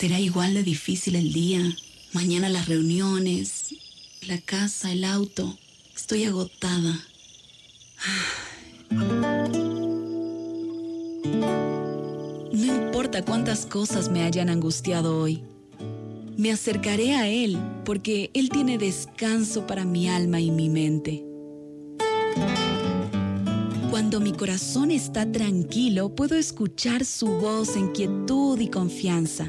Será igual de difícil el día. Mañana las reuniones, la casa, el auto. Estoy agotada. No importa cuántas cosas me hayan angustiado hoy. Me acercaré a Él porque Él tiene descanso para mi alma y mi mente. Cuando mi corazón está tranquilo, puedo escuchar su voz en quietud y confianza.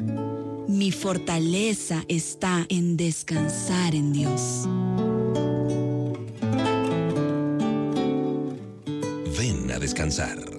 Mi fortaleza está en descansar en Dios. Ven a descansar.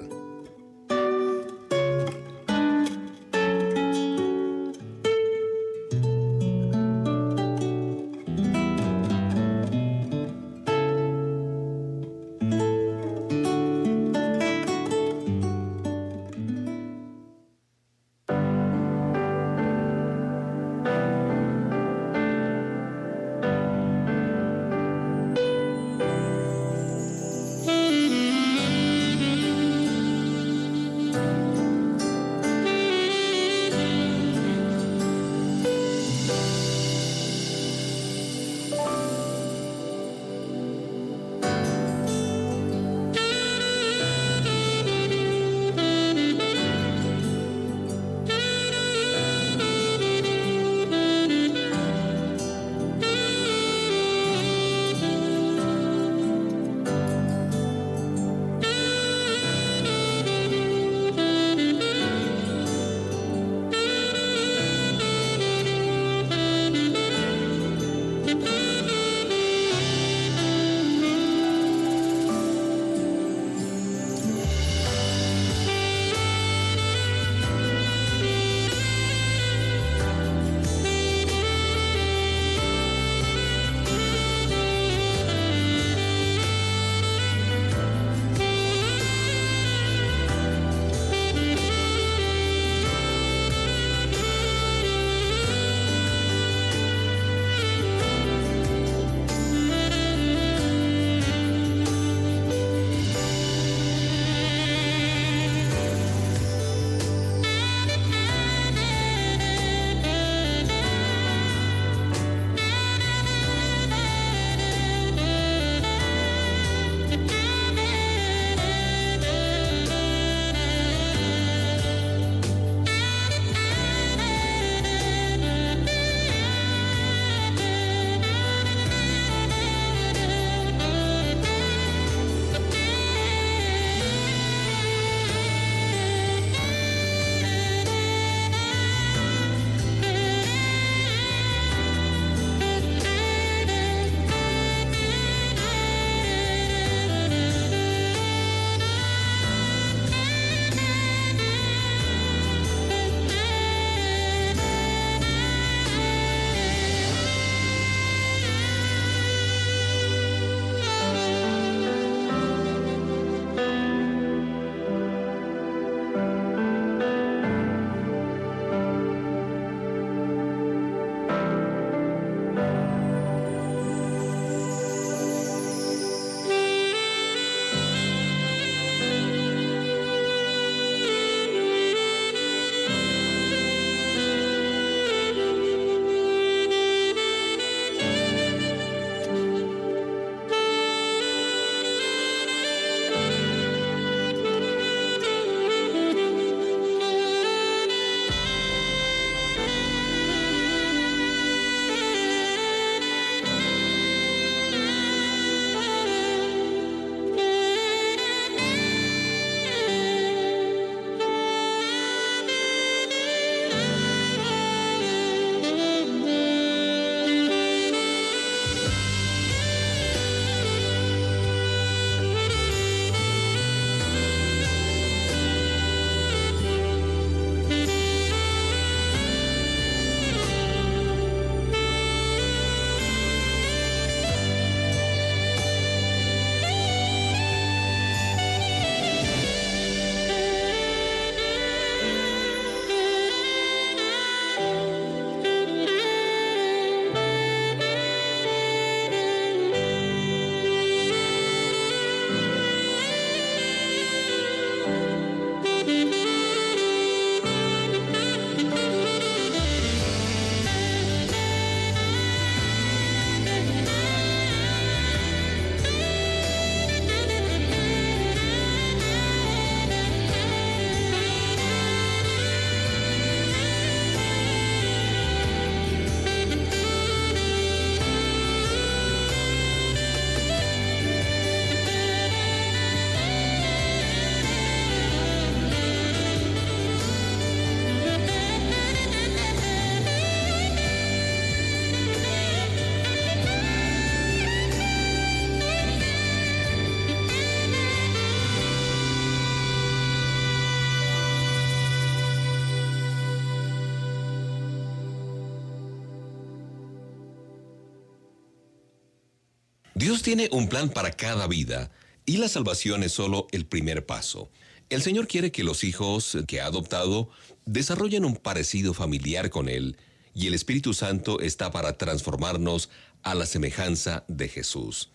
Dios tiene un plan para cada vida y la salvación es solo el primer paso. El Señor quiere que los hijos que ha adoptado desarrollen un parecido familiar con Él y el Espíritu Santo está para transformarnos a la semejanza de Jesús.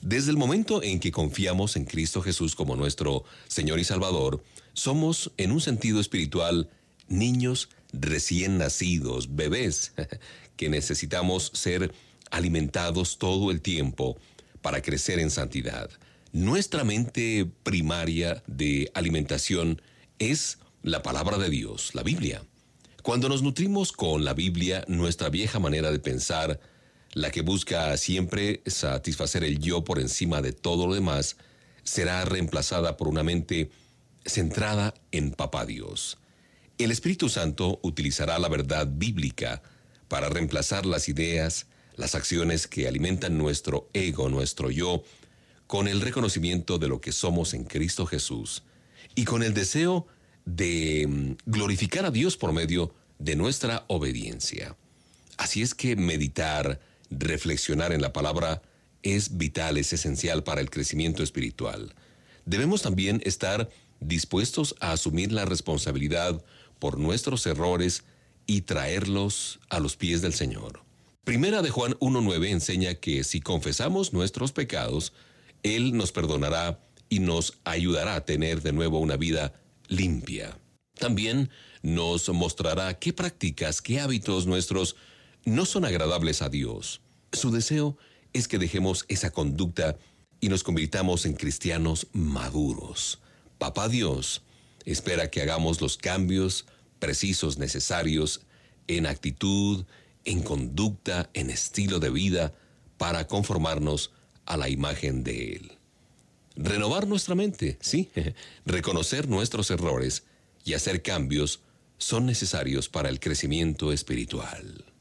Desde el momento en que confiamos en Cristo Jesús como nuestro Señor y Salvador, somos, en un sentido espiritual, niños recién nacidos, bebés, que necesitamos ser alimentados todo el tiempo para crecer en santidad. Nuestra mente primaria de alimentación es la palabra de Dios, la Biblia. Cuando nos nutrimos con la Biblia, nuestra vieja manera de pensar la que busca siempre satisfacer el yo por encima de todo lo demás, será reemplazada por una mente centrada en Papá Dios. El Espíritu Santo utilizará la verdad bíblica para reemplazar las ideas, las acciones que alimentan nuestro ego, nuestro yo, con el reconocimiento de lo que somos en Cristo Jesús y con el deseo de mm, glorificar a Dios por medio de nuestra obediencia. Así es que meditar, reflexionar en la palabra es vital, es esencial para el crecimiento espiritual. Debemos también estar dispuestos a asumir la responsabilidad por nuestros errores y traerlos a los pies del Señor. Primera de Juan 1.9 enseña que si confesamos nuestros pecados, Él nos perdonará y nos ayudará a tener de nuevo una vida limpia. También nos mostrará qué prácticas, qué hábitos nuestros no son agradables a Dios. Su deseo es que dejemos esa conducta y nos convirtamos en cristianos maduros. Papá Dios espera que hagamos los cambios precisos necesarios en actitud, en conducta, en estilo de vida, para conformarnos a la imagen de Él. Renovar nuestra mente, sí, reconocer nuestros errores y hacer cambios son necesarios para el crecimiento espiritual.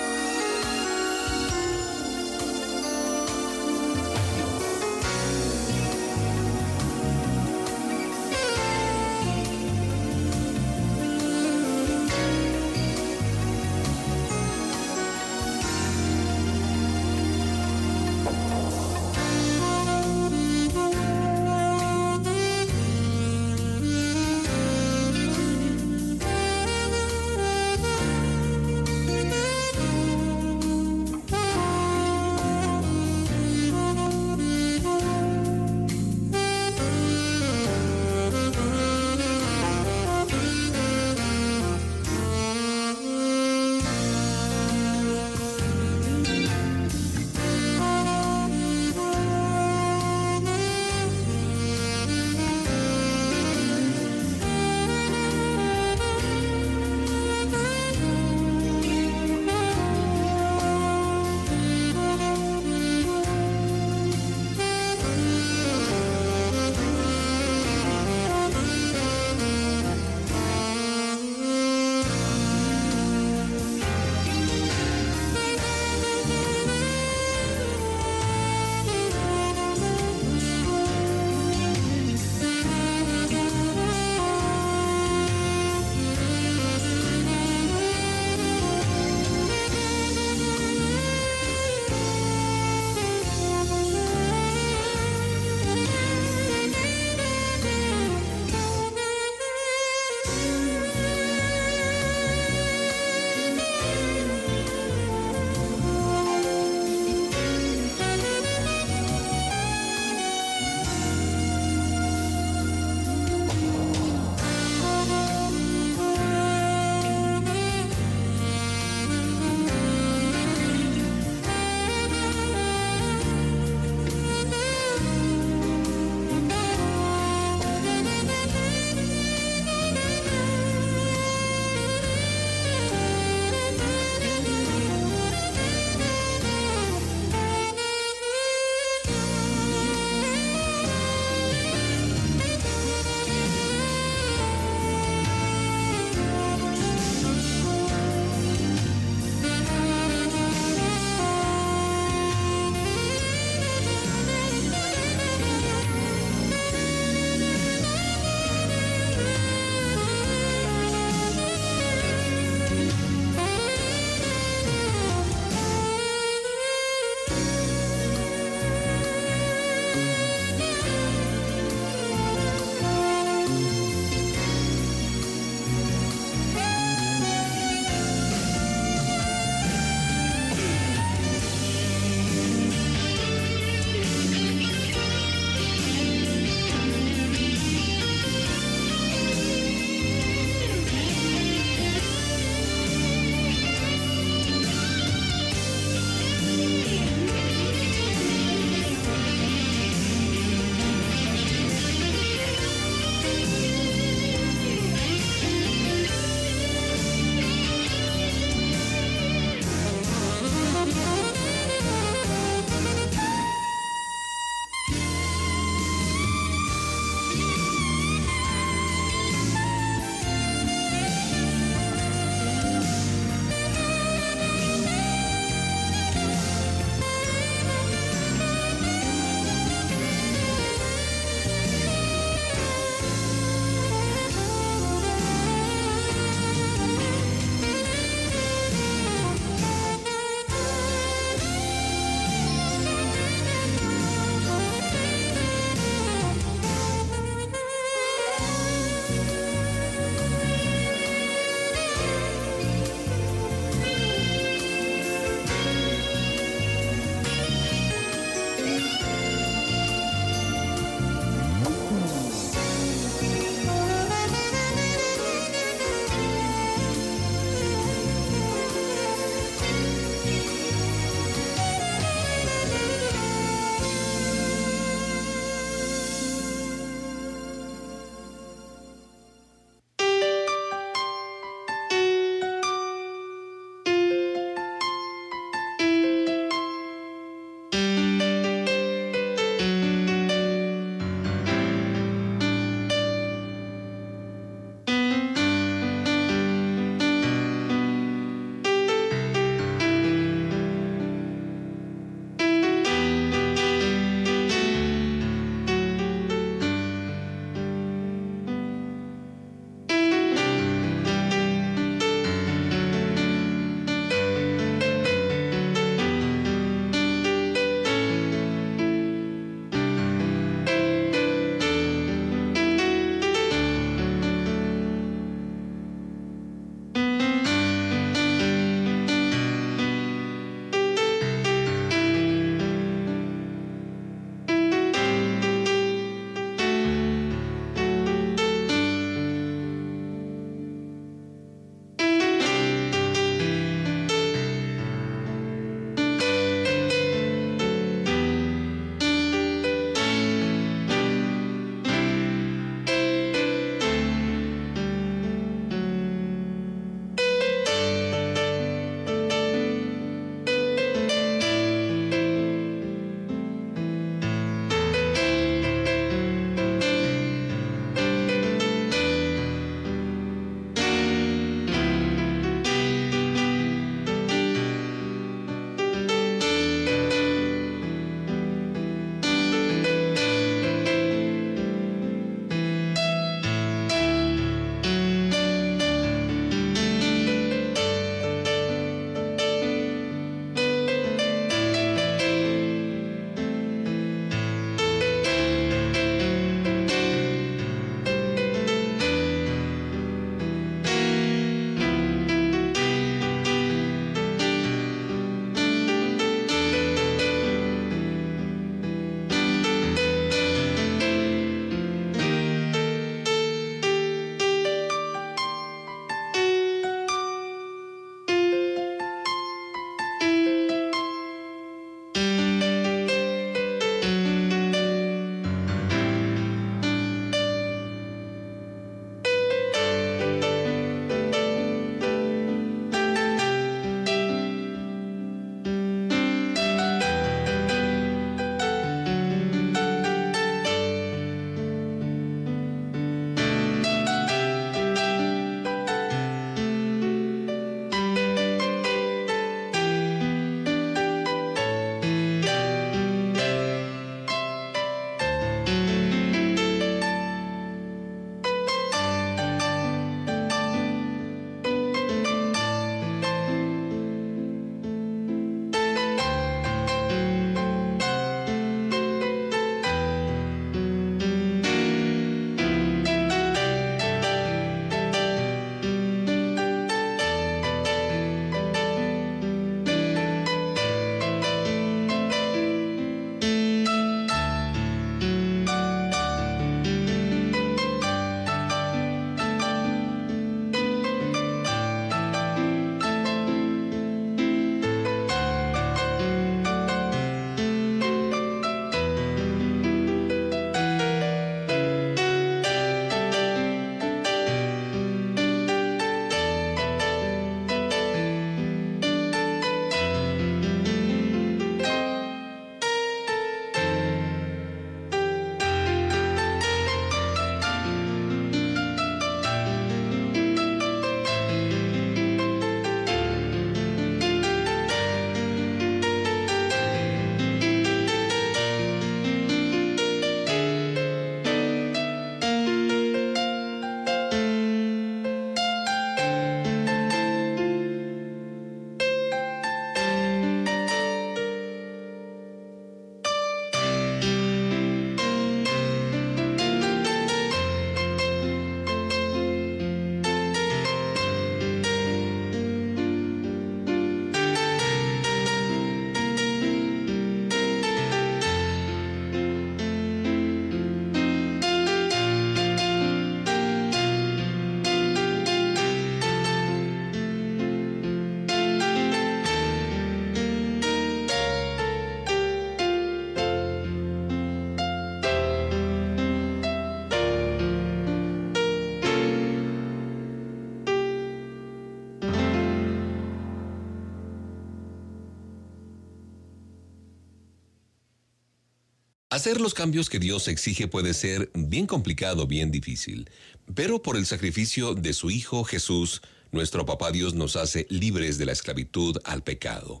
Hacer los cambios que Dios exige puede ser bien complicado, bien difícil, pero por el sacrificio de su Hijo Jesús, nuestro Papá Dios nos hace libres de la esclavitud al pecado.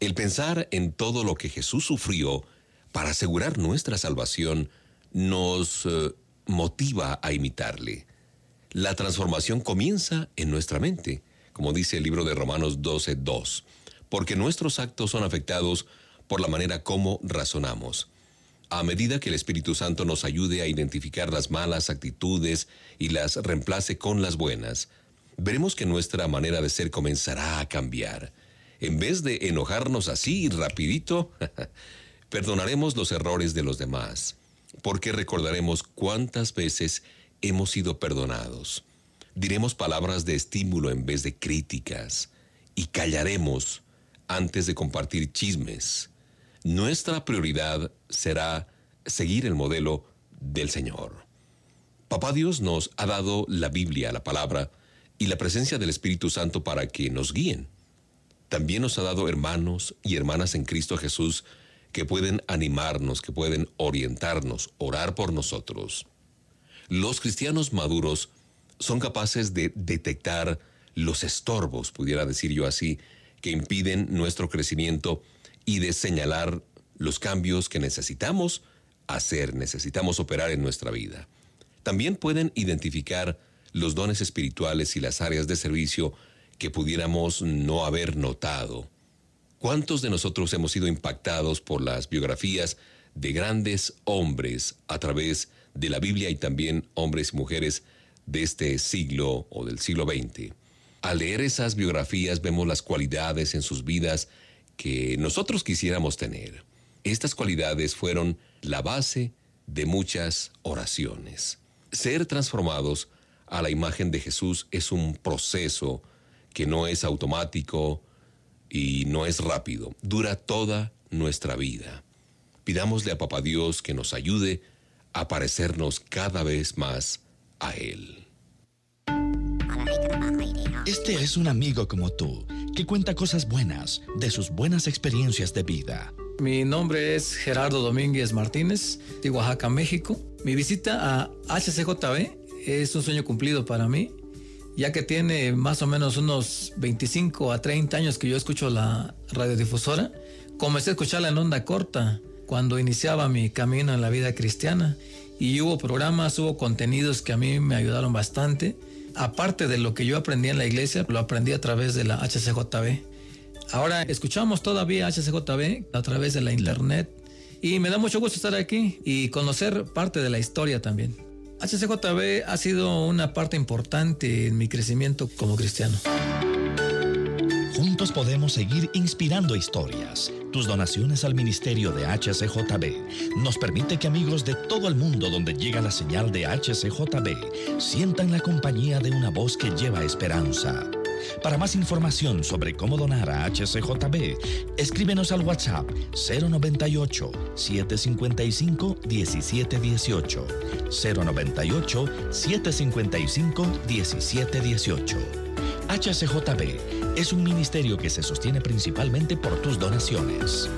El pensar en todo lo que Jesús sufrió para asegurar nuestra salvación nos eh, motiva a imitarle. La transformación comienza en nuestra mente, como dice el libro de Romanos 12:2, porque nuestros actos son afectados por la manera como razonamos. A medida que el Espíritu Santo nos ayude a identificar las malas actitudes y las reemplace con las buenas, veremos que nuestra manera de ser comenzará a cambiar. En vez de enojarnos así rapidito, perdonaremos los errores de los demás, porque recordaremos cuántas veces hemos sido perdonados. Diremos palabras de estímulo en vez de críticas y callaremos antes de compartir chismes. Nuestra prioridad será seguir el modelo del Señor. Papá Dios nos ha dado la Biblia, la palabra, y la presencia del Espíritu Santo para que nos guíen. También nos ha dado hermanos y hermanas en Cristo Jesús que pueden animarnos, que pueden orientarnos, orar por nosotros. Los cristianos maduros son capaces de detectar los estorbos, pudiera decir yo así, que impiden nuestro crecimiento y de señalar los cambios que necesitamos hacer, necesitamos operar en nuestra vida. También pueden identificar los dones espirituales y las áreas de servicio que pudiéramos no haber notado. ¿Cuántos de nosotros hemos sido impactados por las biografías de grandes hombres a través de la Biblia y también hombres y mujeres de este siglo o del siglo XX? Al leer esas biografías vemos las cualidades en sus vidas que nosotros quisiéramos tener. Estas cualidades fueron la base de muchas oraciones. Ser transformados a la imagen de Jesús es un proceso que no es automático y no es rápido, dura toda nuestra vida. Pidámosle a Papá Dios que nos ayude a parecernos cada vez más a Él. Este es un amigo como tú, que cuenta cosas buenas de sus buenas experiencias de vida. Mi nombre es Gerardo Domínguez Martínez, de Oaxaca, México. Mi visita a HCJB es un sueño cumplido para mí, ya que tiene más o menos unos 25 a 30 años que yo escucho la radiodifusora. Comencé a escucharla en onda corta cuando iniciaba mi camino en la vida cristiana y hubo programas, hubo contenidos que a mí me ayudaron bastante. Aparte de lo que yo aprendí en la iglesia, lo aprendí a través de la HCJB. Ahora escuchamos todavía HCJB a través de la internet y me da mucho gusto estar aquí y conocer parte de la historia también. HCJB ha sido una parte importante en mi crecimiento como cristiano. Juntos podemos seguir inspirando historias. Tus donaciones al ministerio de HCJB nos permite que amigos de todo el mundo donde llega la señal de HCJB sientan la compañía de una voz que lleva esperanza. Para más información sobre cómo donar a HCJB, escríbenos al WhatsApp 098 755 1718. 098 755 1718. HCJB es un ministerio que se sostiene principalmente por tus donaciones.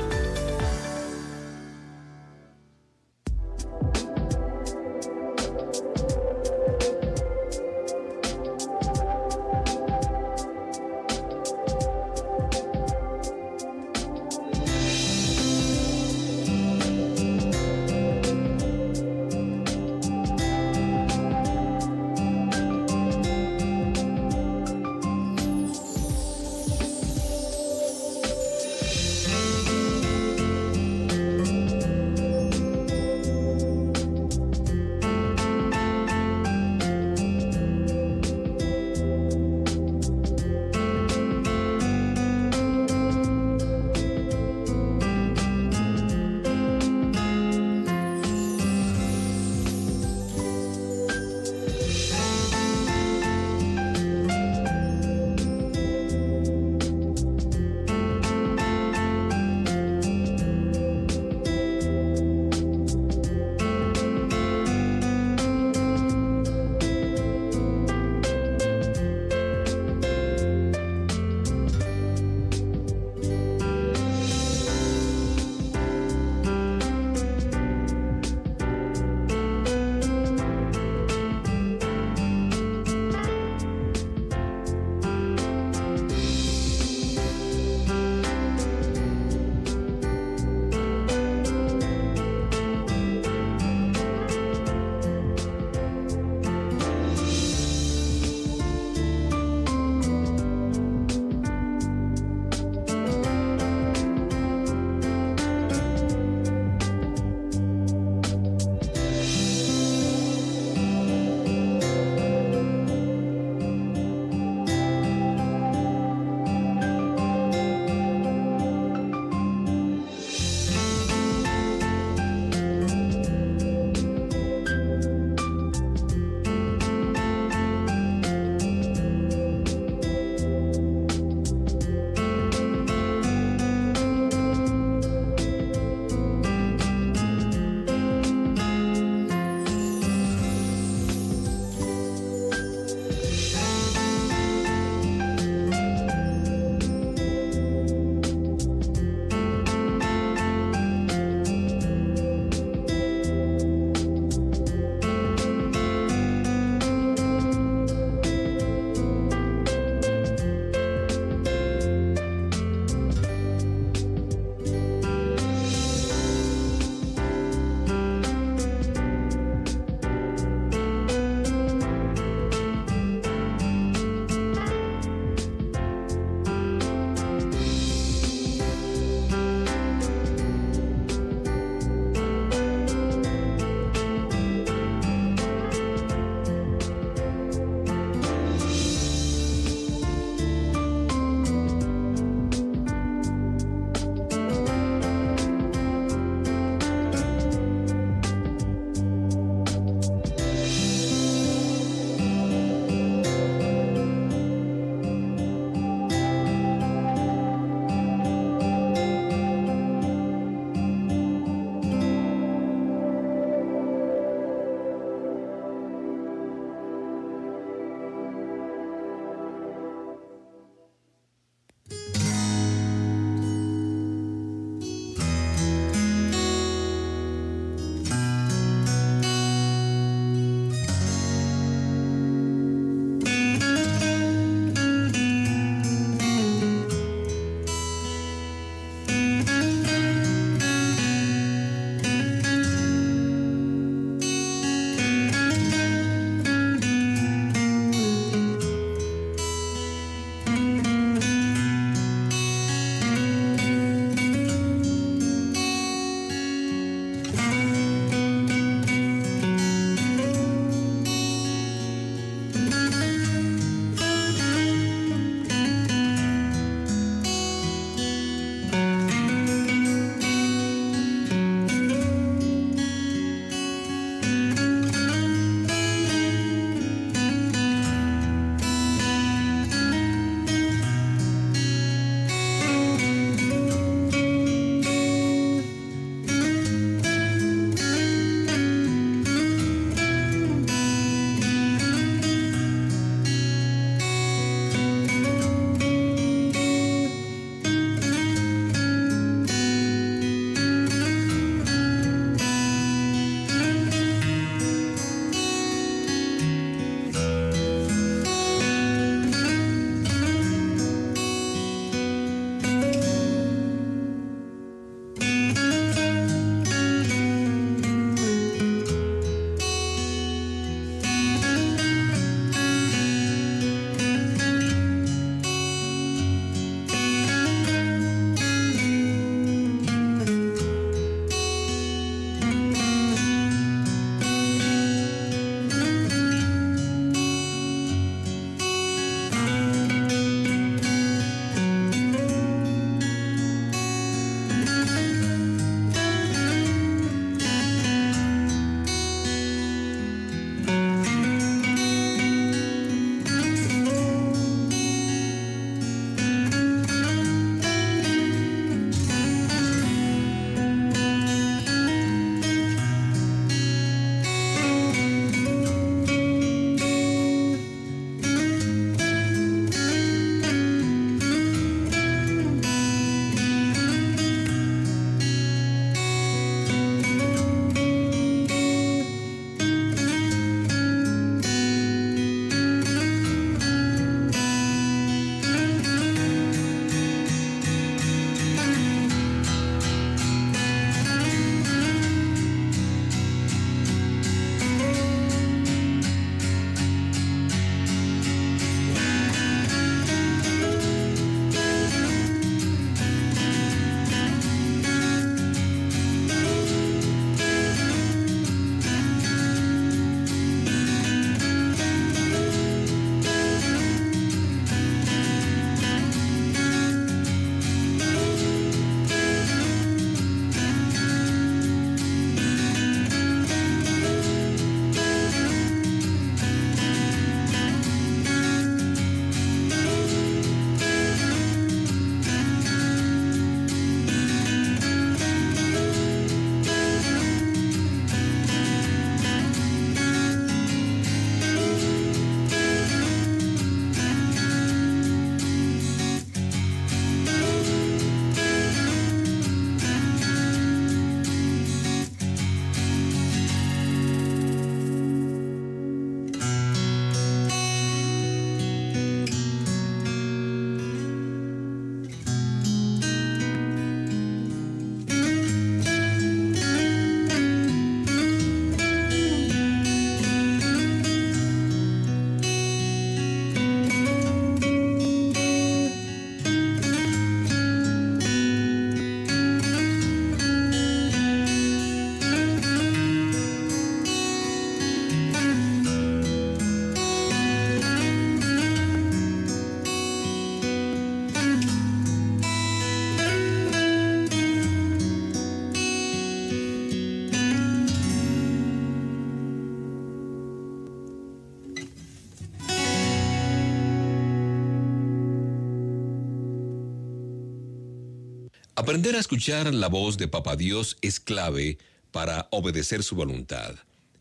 Aprender a escuchar la voz de Papá Dios es clave para obedecer su voluntad.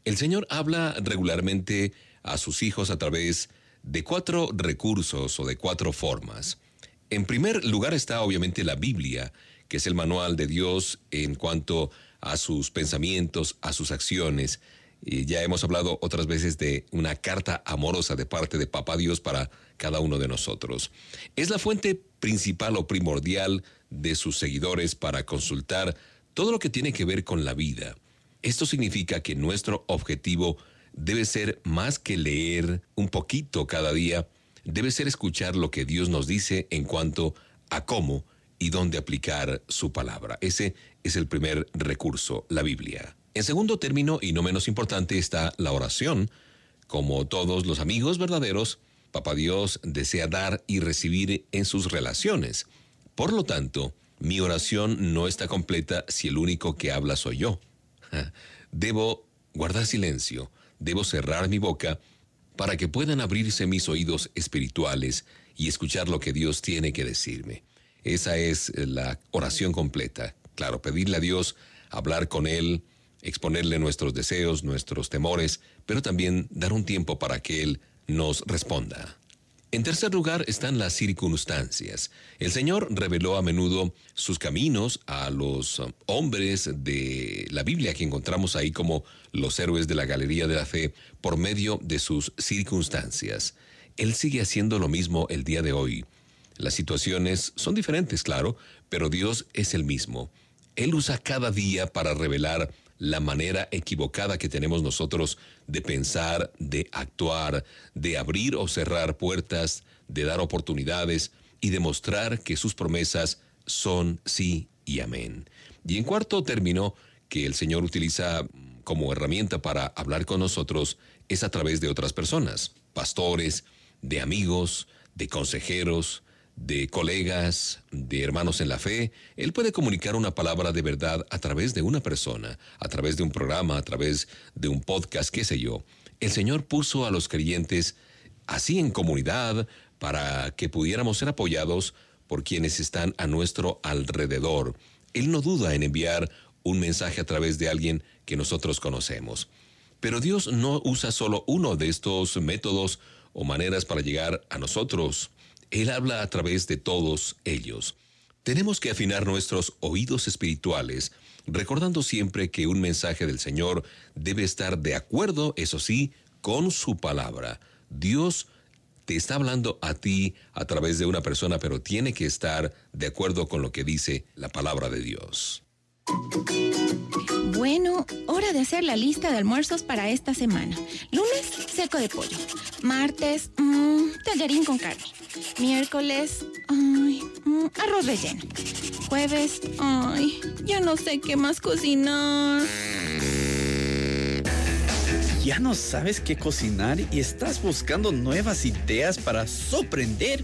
El Señor habla regularmente a sus hijos a través de cuatro recursos o de cuatro formas. En primer lugar está obviamente la Biblia, que es el manual de Dios en cuanto a sus pensamientos, a sus acciones. Y ya hemos hablado otras veces de una carta amorosa de parte de Papá Dios para cada uno de nosotros. Es la fuente principal o primordial de sus seguidores para consultar todo lo que tiene que ver con la vida. Esto significa que nuestro objetivo debe ser más que leer un poquito cada día, debe ser escuchar lo que Dios nos dice en cuanto a cómo y dónde aplicar su palabra. Ese es el primer recurso, la Biblia. En segundo término, y no menos importante, está la oración. Como todos los amigos verdaderos, Papá Dios desea dar y recibir en sus relaciones. Por lo tanto, mi oración no está completa si el único que habla soy yo. Debo guardar silencio, debo cerrar mi boca para que puedan abrirse mis oídos espirituales y escuchar lo que Dios tiene que decirme. Esa es la oración completa. Claro, pedirle a Dios, hablar con Él, exponerle nuestros deseos, nuestros temores, pero también dar un tiempo para que Él nos responda. En tercer lugar están las circunstancias. El Señor reveló a menudo sus caminos a los um, hombres de la Biblia que encontramos ahí como los héroes de la Galería de la Fe por medio de sus circunstancias. Él sigue haciendo lo mismo el día de hoy. Las situaciones son diferentes, claro, pero Dios es el mismo. Él usa cada día para revelar la manera equivocada que tenemos nosotros de pensar, de actuar, de abrir o cerrar puertas, de dar oportunidades y demostrar que sus promesas son sí y amén. Y en cuarto término, que el Señor utiliza como herramienta para hablar con nosotros es a través de otras personas, pastores, de amigos, de consejeros, de colegas, de hermanos en la fe, Él puede comunicar una palabra de verdad a través de una persona, a través de un programa, a través de un podcast, qué sé yo. El Señor puso a los creyentes así en comunidad para que pudiéramos ser apoyados por quienes están a nuestro alrededor. Él no duda en enviar un mensaje a través de alguien que nosotros conocemos. Pero Dios no usa solo uno de estos métodos o maneras para llegar a nosotros. Él habla a través de todos ellos. Tenemos que afinar nuestros oídos espirituales, recordando siempre que un mensaje del Señor debe estar de acuerdo, eso sí, con su palabra. Dios te está hablando a ti a través de una persona, pero tiene que estar de acuerdo con lo que dice la palabra de Dios. Bueno, hora de hacer la lista de almuerzos para esta semana. Lunes, seco de pollo. Martes, mmm, tallarín con carne. Miércoles, mm, arroz relleno. Jueves, ay, ya no sé qué más cocinar. ¿Ya no sabes qué cocinar y estás buscando nuevas ideas para sorprender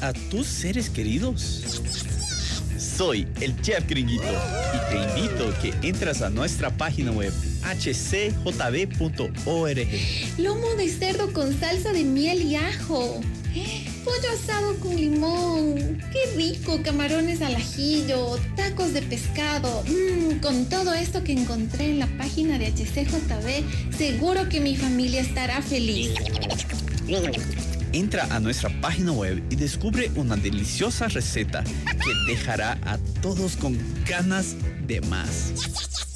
a tus seres queridos? Soy el chef gringuito y te invito a que entres a nuestra página web hcjb.org. Lomo de cerdo con salsa de miel y ajo. Pollo asado con limón. Qué rico. Camarones al ajillo. Tacos de pescado. Mm, con todo esto que encontré en la página de HCJB, seguro que mi familia estará feliz. Entra a nuestra página web y descubre una deliciosa receta que dejará a todos con ganas de más.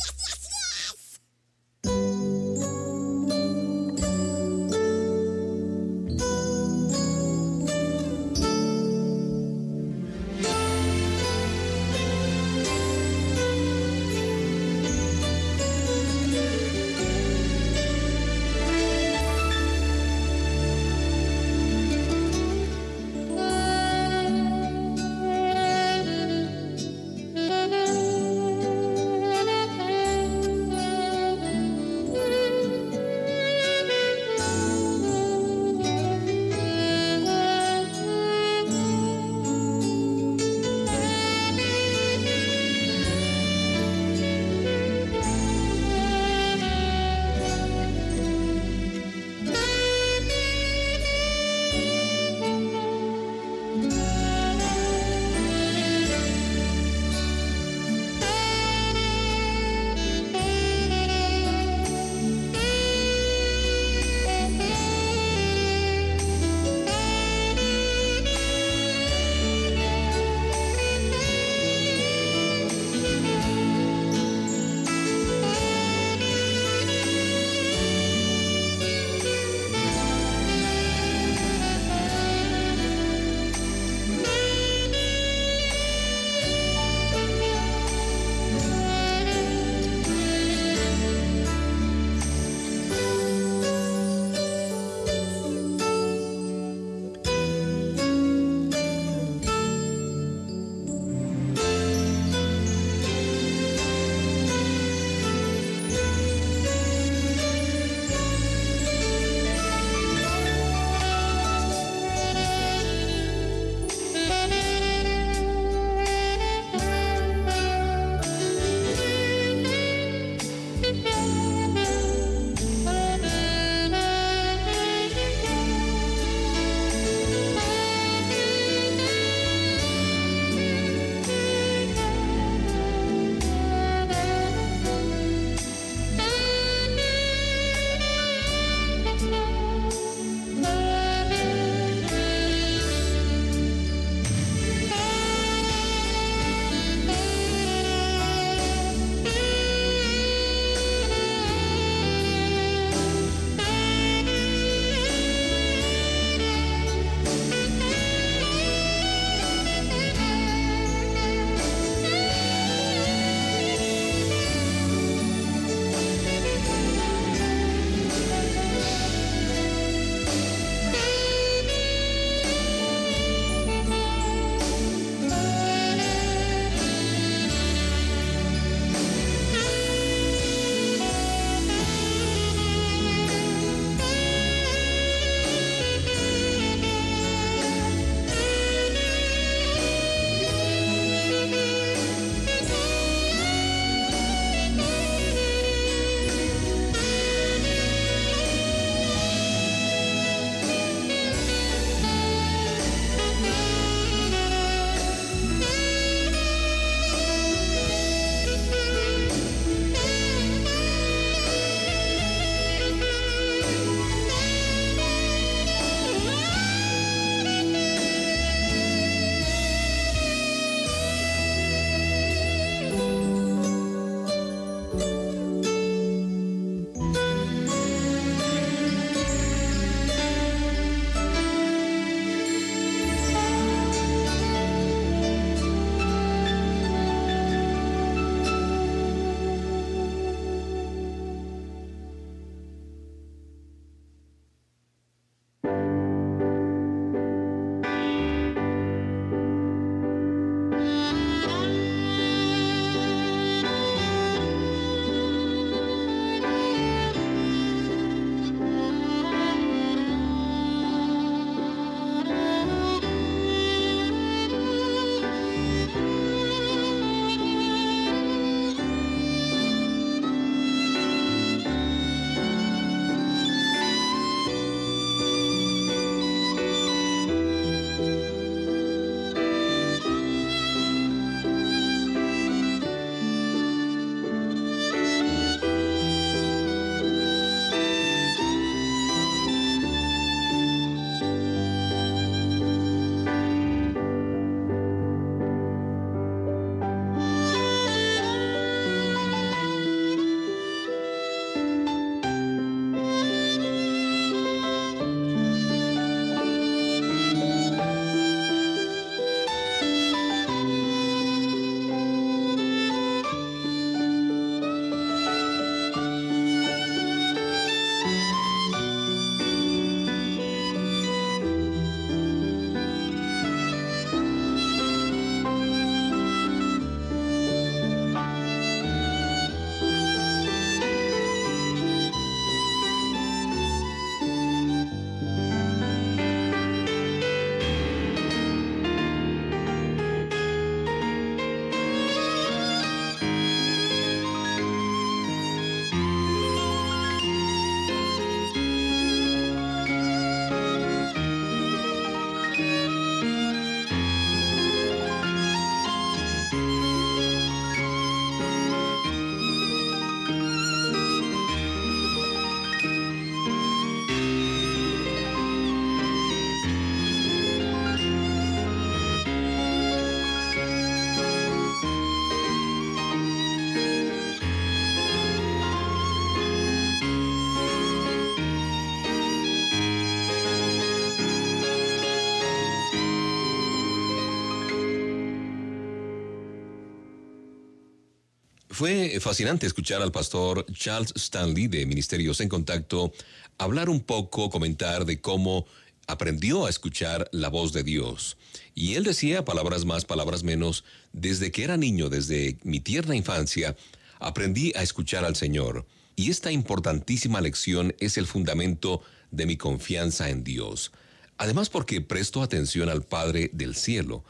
Fue fascinante escuchar al pastor Charles Stanley de Ministerios en Contacto hablar un poco, comentar de cómo aprendió a escuchar la voz de Dios. Y él decía, palabras más, palabras menos, desde que era niño, desde mi tierna infancia, aprendí a escuchar al Señor. Y esta importantísima lección es el fundamento de mi confianza en Dios. Además porque presto atención al Padre del cielo.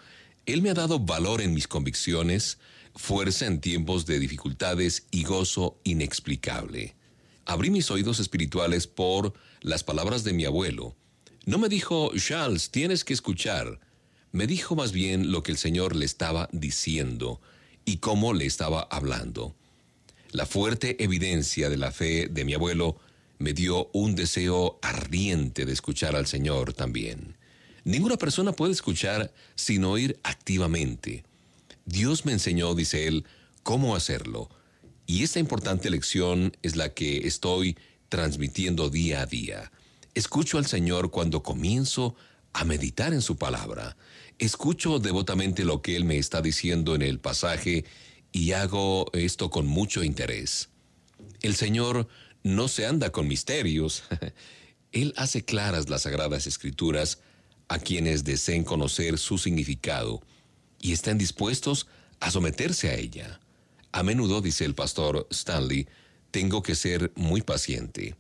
Él me ha dado valor en mis convicciones, fuerza en tiempos de dificultades y gozo inexplicable. Abrí mis oídos espirituales por las palabras de mi abuelo. No me dijo, Charles, tienes que escuchar. Me dijo más bien lo que el Señor le estaba diciendo y cómo le estaba hablando. La fuerte evidencia de la fe de mi abuelo me dio un deseo ardiente de escuchar al Señor también. Ninguna persona puede escuchar sin oír activamente. Dios me enseñó, dice él, cómo hacerlo. Y esta importante lección es la que estoy transmitiendo día a día. Escucho al Señor cuando comienzo a meditar en su palabra. Escucho devotamente lo que Él me está diciendo en el pasaje y hago esto con mucho interés. El Señor no se anda con misterios. Él hace claras las sagradas escrituras a quienes deseen conocer su significado y están dispuestos a someterse a ella. A menudo, dice el pastor Stanley, tengo que ser muy paciente.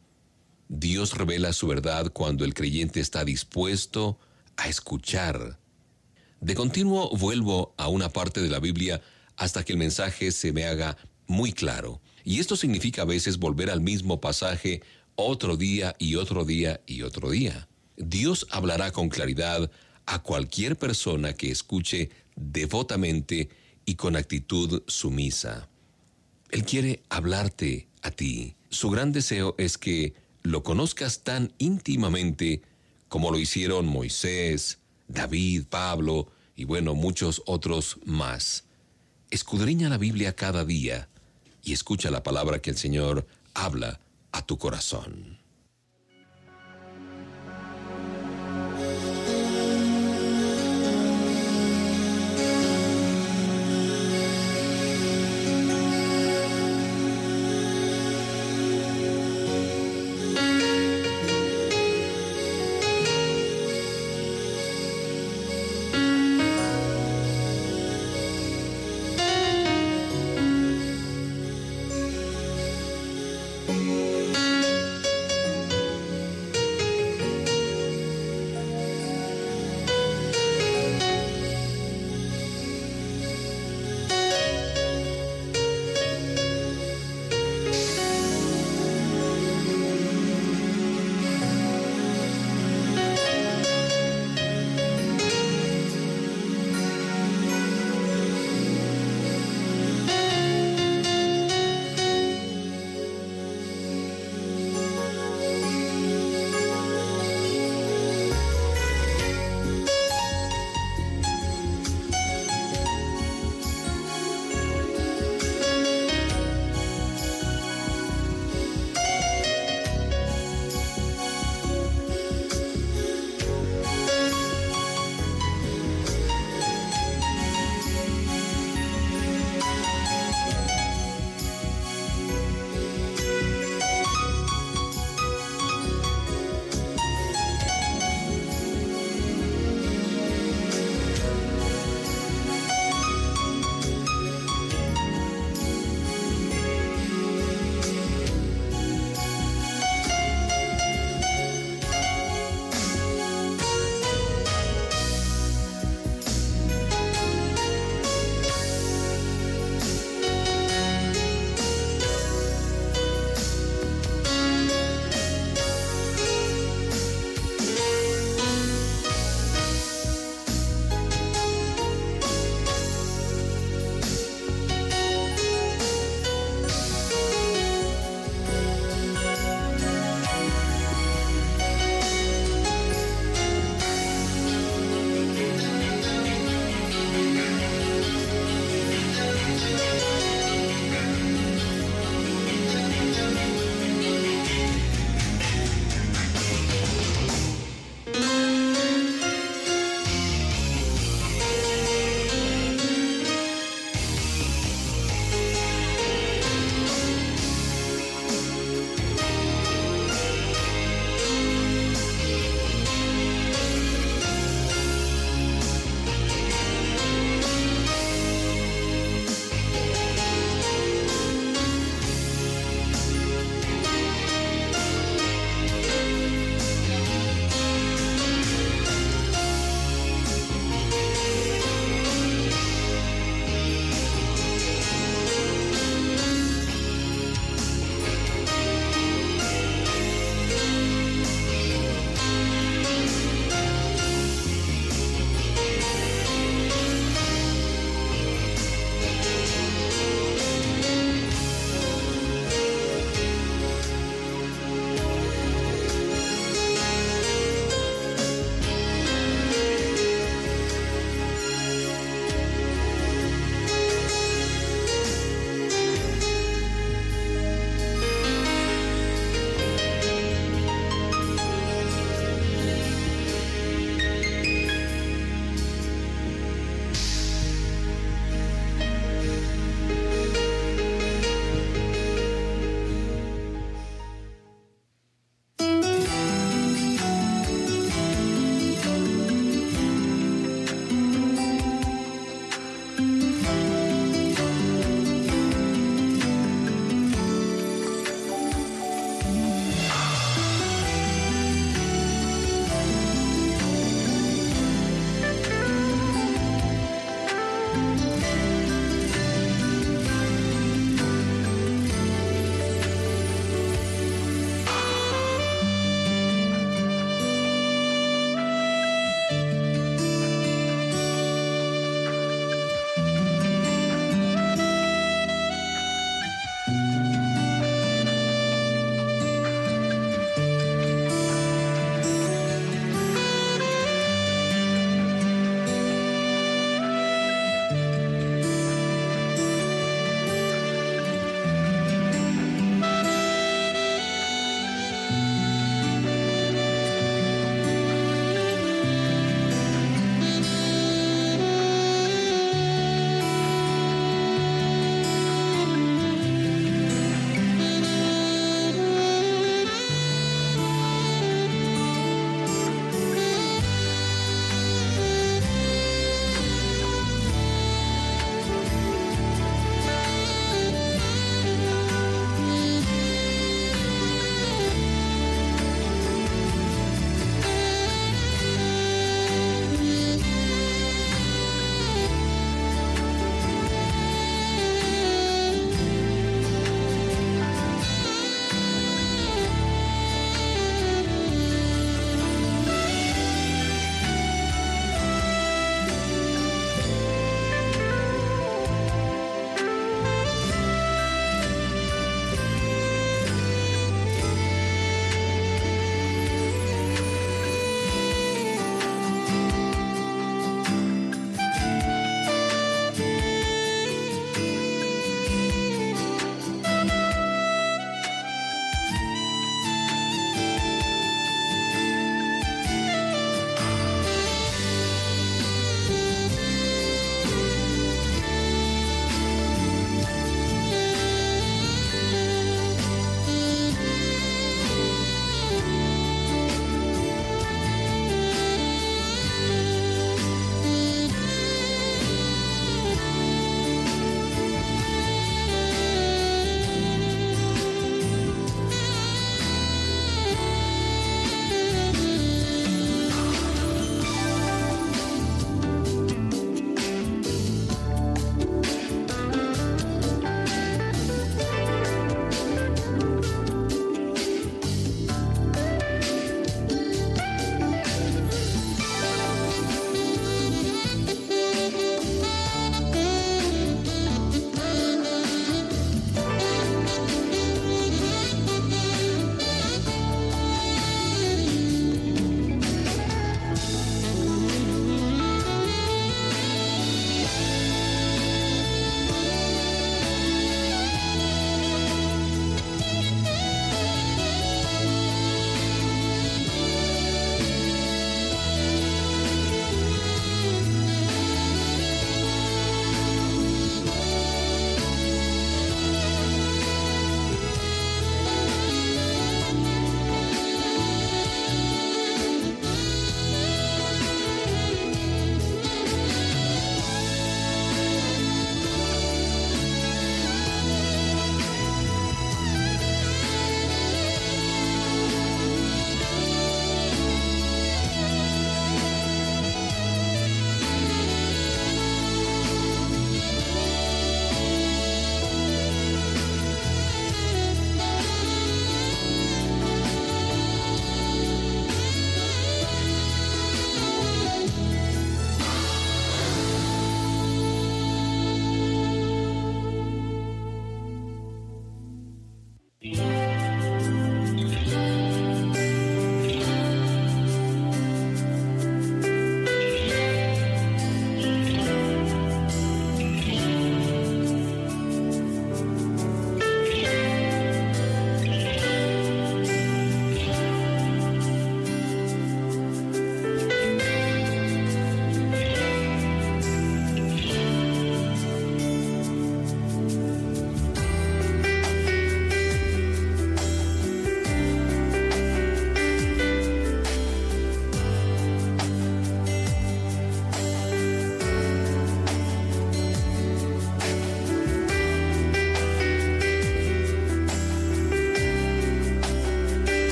Dios revela su verdad cuando el creyente está dispuesto a escuchar. De continuo vuelvo a una parte de la Biblia hasta que el mensaje se me haga muy claro. Y esto significa a veces volver al mismo pasaje otro día y otro día y otro día. Dios hablará con claridad a cualquier persona que escuche devotamente y con actitud sumisa. Él quiere hablarte a ti. Su gran deseo es que lo conozcas tan íntimamente como lo hicieron Moisés, David, Pablo y bueno, muchos otros más. Escudriña la Biblia cada día y escucha la palabra que el Señor habla a tu corazón.